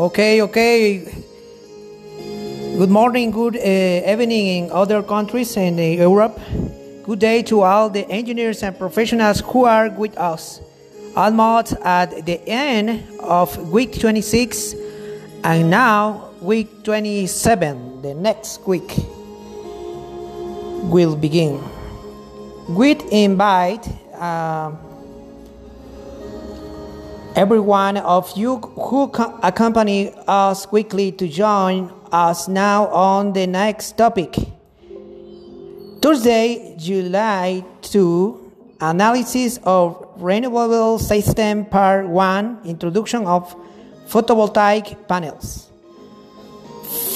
Okay, okay. Good morning, good uh, evening in other countries and in Europe. Good day to all the engineers and professionals who are with us. Almost at the end of week 26, and now week 27, the next week will begin. We invite. Uh, every one of you who accompany us quickly to join us now on the next topic. Thursday, July 2, analysis of renewable system part 1, introduction of photovoltaic panels.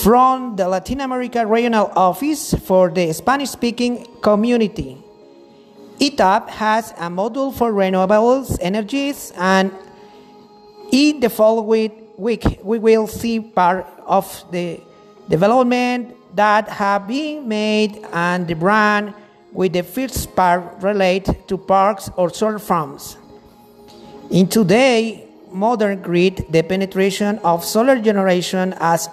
From the Latin America Regional Office for the Spanish speaking community. ETAP has a module for renewables energies and in the following week, we will see part of the development that have been made and the brand with the first part related to parks or solar farms. In today modern grid, the penetration of solar generation has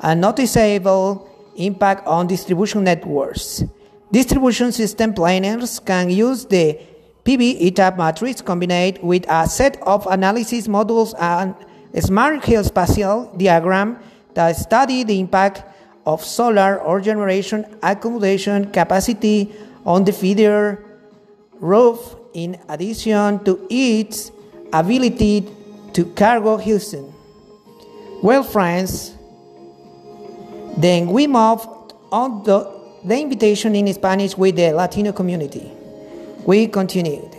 a noticeable impact on distribution networks. Distribution system planners can use the PV ETAP matrix combined with a set of analysis modules and smart geospatial diagram that study the impact of solar or generation accommodation capacity on the feeder roof in addition to its ability to cargo Houston. Well, friends, then we move on the, the invitation in Spanish with the Latino community. We continued.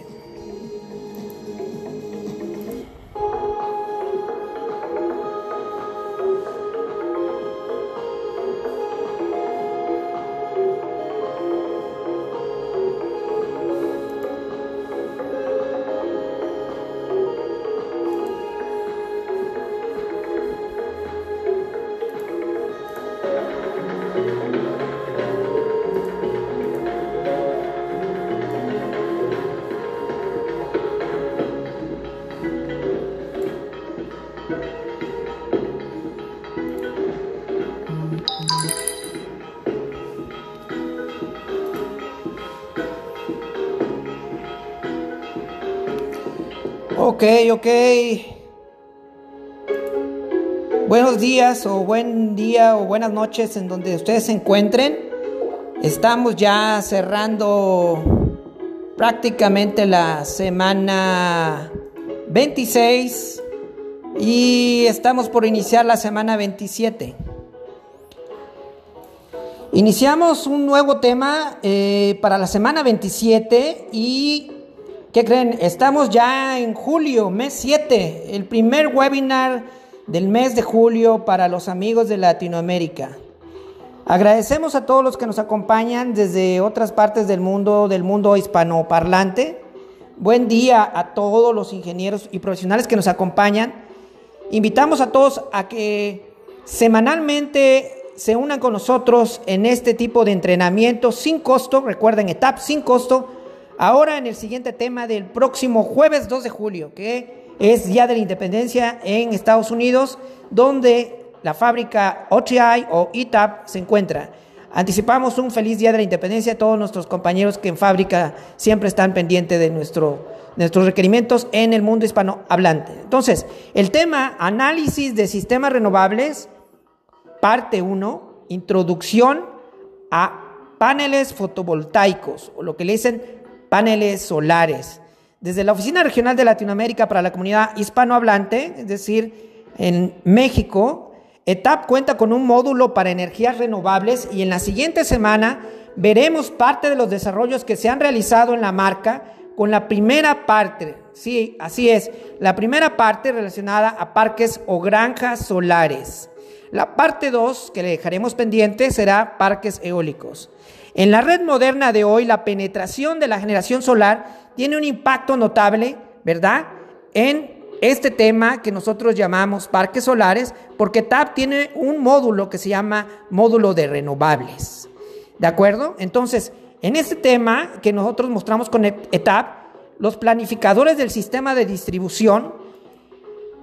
Ok, ok. Buenos días o buen día o buenas noches en donde ustedes se encuentren. Estamos ya cerrando prácticamente la semana 26 y estamos por iniciar la semana 27. Iniciamos un nuevo tema eh, para la semana 27 y ¿qué creen? Estamos ya en julio, mes 7, el primer webinar del mes de julio para los amigos de Latinoamérica. Agradecemos a todos los que nos acompañan desde otras partes del mundo, del mundo hispanoparlante. Buen día a todos los ingenieros y profesionales que nos acompañan. Invitamos a todos a que semanalmente se unan con nosotros en este tipo de entrenamiento sin costo, recuerden, etap sin costo, ahora en el siguiente tema del próximo jueves 2 de julio, que es Día de la Independencia en Estados Unidos, donde la fábrica OTI o ETAP se encuentra. Anticipamos un feliz Día de la Independencia a todos nuestros compañeros que en fábrica siempre están pendientes de nuestro, nuestros requerimientos en el mundo hispanohablante. Entonces, el tema análisis de sistemas renovables Parte 1, introducción a paneles fotovoltaicos, o lo que le dicen paneles solares. Desde la Oficina Regional de Latinoamérica para la Comunidad Hispanohablante, es decir, en México, ETAP cuenta con un módulo para energías renovables y en la siguiente semana veremos parte de los desarrollos que se han realizado en la marca con la primera parte, sí, así es, la primera parte relacionada a parques o granjas solares. La parte 2 que le dejaremos pendiente será parques eólicos. En la red moderna de hoy, la penetración de la generación solar tiene un impacto notable, ¿verdad? En este tema que nosotros llamamos parques solares, porque TAP tiene un módulo que se llama módulo de renovables. ¿De acuerdo? Entonces, en este tema que nosotros mostramos con ETAP, los planificadores del sistema de distribución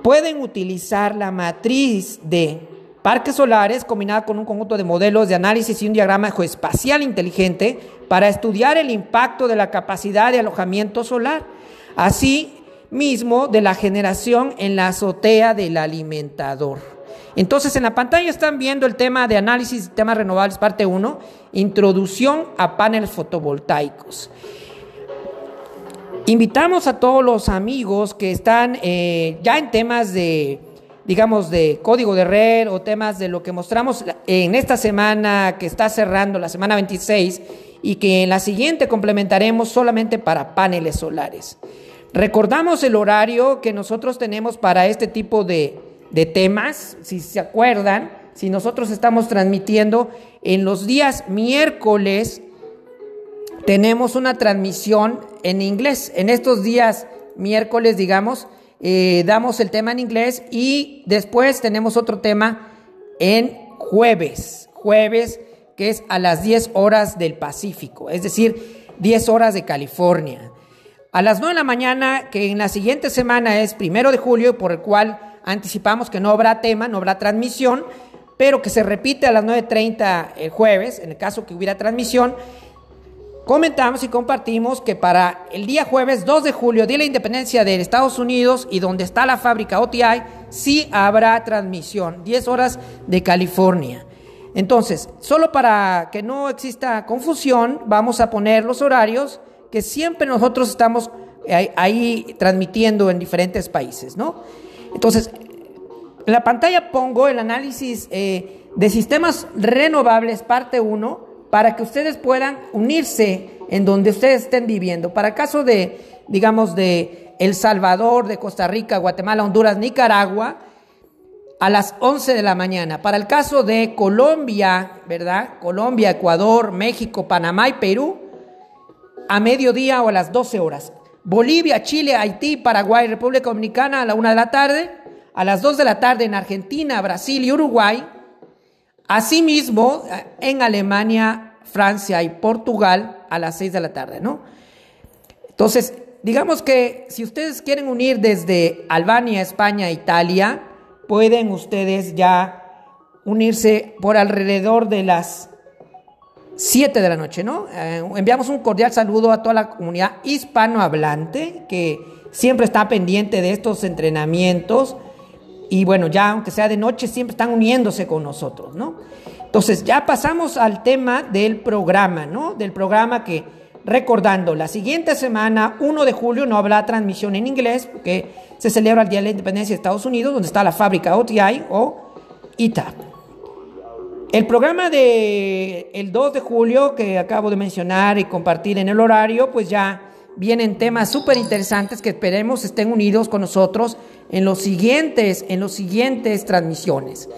pueden utilizar la matriz de parques solares combinada con un conjunto de modelos de análisis y un diagrama geoespacial inteligente para estudiar el impacto de la capacidad de alojamiento solar, así mismo de la generación en la azotea del alimentador. Entonces en la pantalla están viendo el tema de análisis de temas renovables parte 1, introducción a paneles fotovoltaicos. Invitamos a todos los amigos que están eh, ya en temas de, digamos, de código de red o temas de lo que mostramos en esta semana que está cerrando, la semana 26, y que en la siguiente complementaremos solamente para paneles solares. Recordamos el horario que nosotros tenemos para este tipo de, temas, si se acuerdan, si nosotros estamos transmitiendo en los días miércoles, tenemos una transmisión en inglés. En estos días miércoles, digamos, eh, damos el tema en inglés y después tenemos otro tema en jueves, jueves que es a las 10 horas del Pacífico, es decir, 10 horas de California. A las 9 de la mañana, que en la siguiente semana es primero de julio, por el cual anticipamos que no habrá tema, no habrá transmisión, pero que se repite a las 9.30 el jueves, en el caso que hubiera transmisión, comentamos y compartimos que para el día jueves 2 de julio, Día de la Independencia de Estados Unidos y donde está la fábrica OTI, sí habrá transmisión, 10 horas de California. Entonces, solo para que no exista confusión, vamos a poner los horarios que siempre nosotros estamos ahí, transmitiendo en diferentes países, ¿no? Entonces, en la pantalla pongo el análisis eh, de sistemas renovables, parte 1, para que ustedes puedan unirse en donde ustedes estén viviendo. Para el caso de, digamos, de El Salvador, de Costa Rica, Guatemala, Honduras, Nicaragua, a las 11 de la mañana. Para el caso de Colombia, ¿verdad? Colombia, Ecuador, México, Panamá y Perú, a mediodía o a las 12 horas. Bolivia, Chile, Haití, Paraguay, República Dominicana a la 1 de la tarde. A las 2 de la tarde en Argentina, Brasil y Uruguay. Asimismo, en Alemania, Francia y Portugal a las 6 de la tarde, ¿no? Entonces, digamos que si ustedes quieren unir desde Albania, España, Italia, pueden ustedes ya unirse por alrededor de las 7 de la noche, ¿no? Eh, enviamos un cordial saludo a toda la comunidad hispanohablante que siempre está pendiente de estos entrenamientos y bueno, ya aunque sea de noche, siempre están uniéndose con nosotros, ¿no? Entonces, ya pasamos al tema del programa, ¿no? Del programa que, recordando, la siguiente semana, 1 de julio, no habrá transmisión en inglés porque se celebra el Día de la Independencia de Estados Unidos, donde está la fábrica OTI o ITA. El programa de el 2 de julio que acabo de mencionar y compartir en el horario, pues ya vienen temas súper interesantes que esperemos estén unidos con nosotros en los siguientes, en los siguientes transmisiones.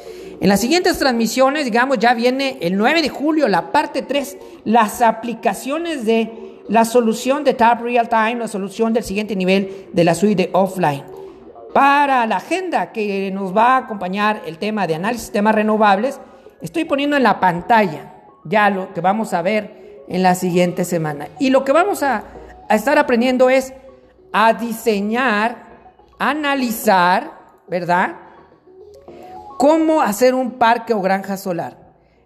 En las siguientes transmisiones, digamos, ya viene el 9 de julio, la parte 3, las aplicaciones de la solución de Tab Real Time, la solución del siguiente nivel de la suite de offline. Para la agenda que nos va a acompañar el tema de análisis de temas renovables, estoy poniendo en la pantalla ya lo que vamos a ver en la siguiente semana. Y lo que vamos a, a estar aprendiendo es a diseñar analizar, ¿verdad? Cómo hacer un parque o granja solar.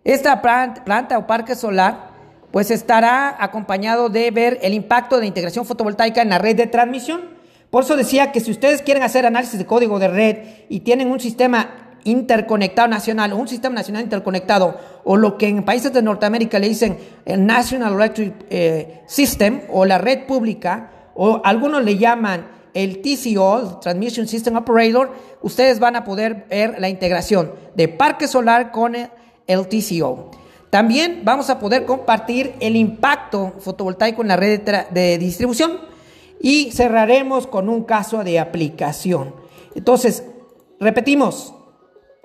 Esta planta o parque solar pues estará acompañado de ver el impacto de integración fotovoltaica en la red de transmisión. Por eso decía que si ustedes quieren hacer análisis de código de red y tienen un sistema interconectado nacional un sistema nacional interconectado o lo que en países de Norteamérica le dicen el National Electric eh, System o la red pública o algunos le llaman el TCO, Transmission System Operator, ustedes van a poder ver la integración de parque solar con el TCO. También vamos a poder compartir el impacto fotovoltaico en la red de, distribución y cerraremos con un caso de aplicación. Entonces, repetimos,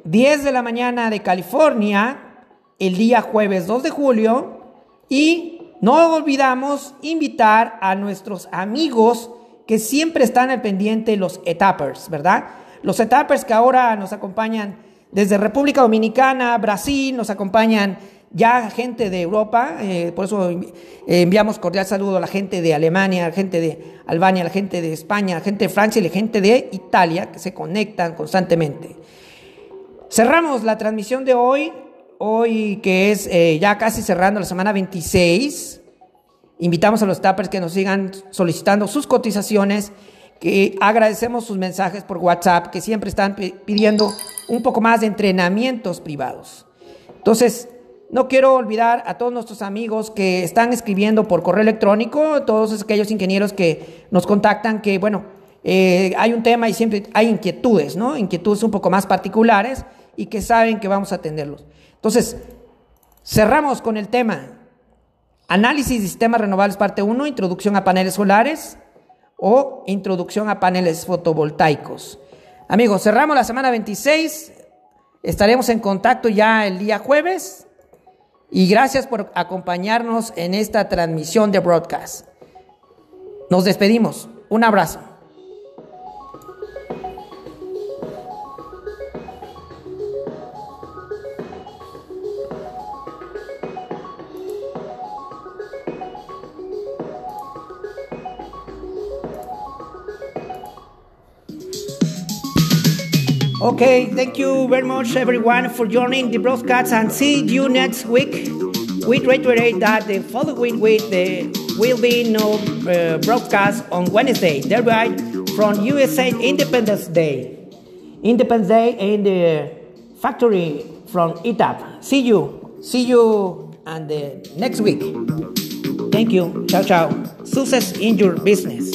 10 de la mañana de California, el día jueves 2 de julio, y no olvidamos invitar a nuestros amigos que siempre están al pendiente los etappers, ¿verdad? Los etappers que ahora nos acompañan desde República Dominicana, Brasil, nos acompañan ya gente de Europa, eh, por eso enviamos cordial saludo a la gente de Alemania, a la gente de Albania, a la gente de España, a la gente de Francia y a la gente de Italia que se conectan constantemente. Cerramos la transmisión de hoy, hoy que es eh, ya casi cerrando la semana 26. Invitamos a los tappers que nos sigan solicitando sus cotizaciones, que agradecemos sus mensajes por WhatsApp, que siempre están pidiendo un poco más de entrenamientos privados. Entonces, no quiero olvidar a todos nuestros amigos que están escribiendo por correo electrónico, todos aquellos ingenieros que nos contactan, que bueno, eh, hay un tema y siempre hay inquietudes, ¿no? Inquietudes un poco más particulares y que saben que vamos a atenderlos. Entonces, cerramos con el tema. Análisis de sistemas renovables parte 1, introducción a paneles solares o introducción a paneles fotovoltaicos. Amigos, cerramos la semana 26. Estaremos en contacto ya el día jueves y gracias por acompañarnos en esta transmisión de broadcast. Nos despedimos. Un abrazo. Okay, thank you very much, everyone, for joining the broadcast and see you next week. We reiterate that the following week there will be no uh, broadcast on Wednesday, thereby from USA Independence Day. Independence Day in the factory from ITAP. See you. See you and the next week. Thank you. Ciao, ciao. Success in your business.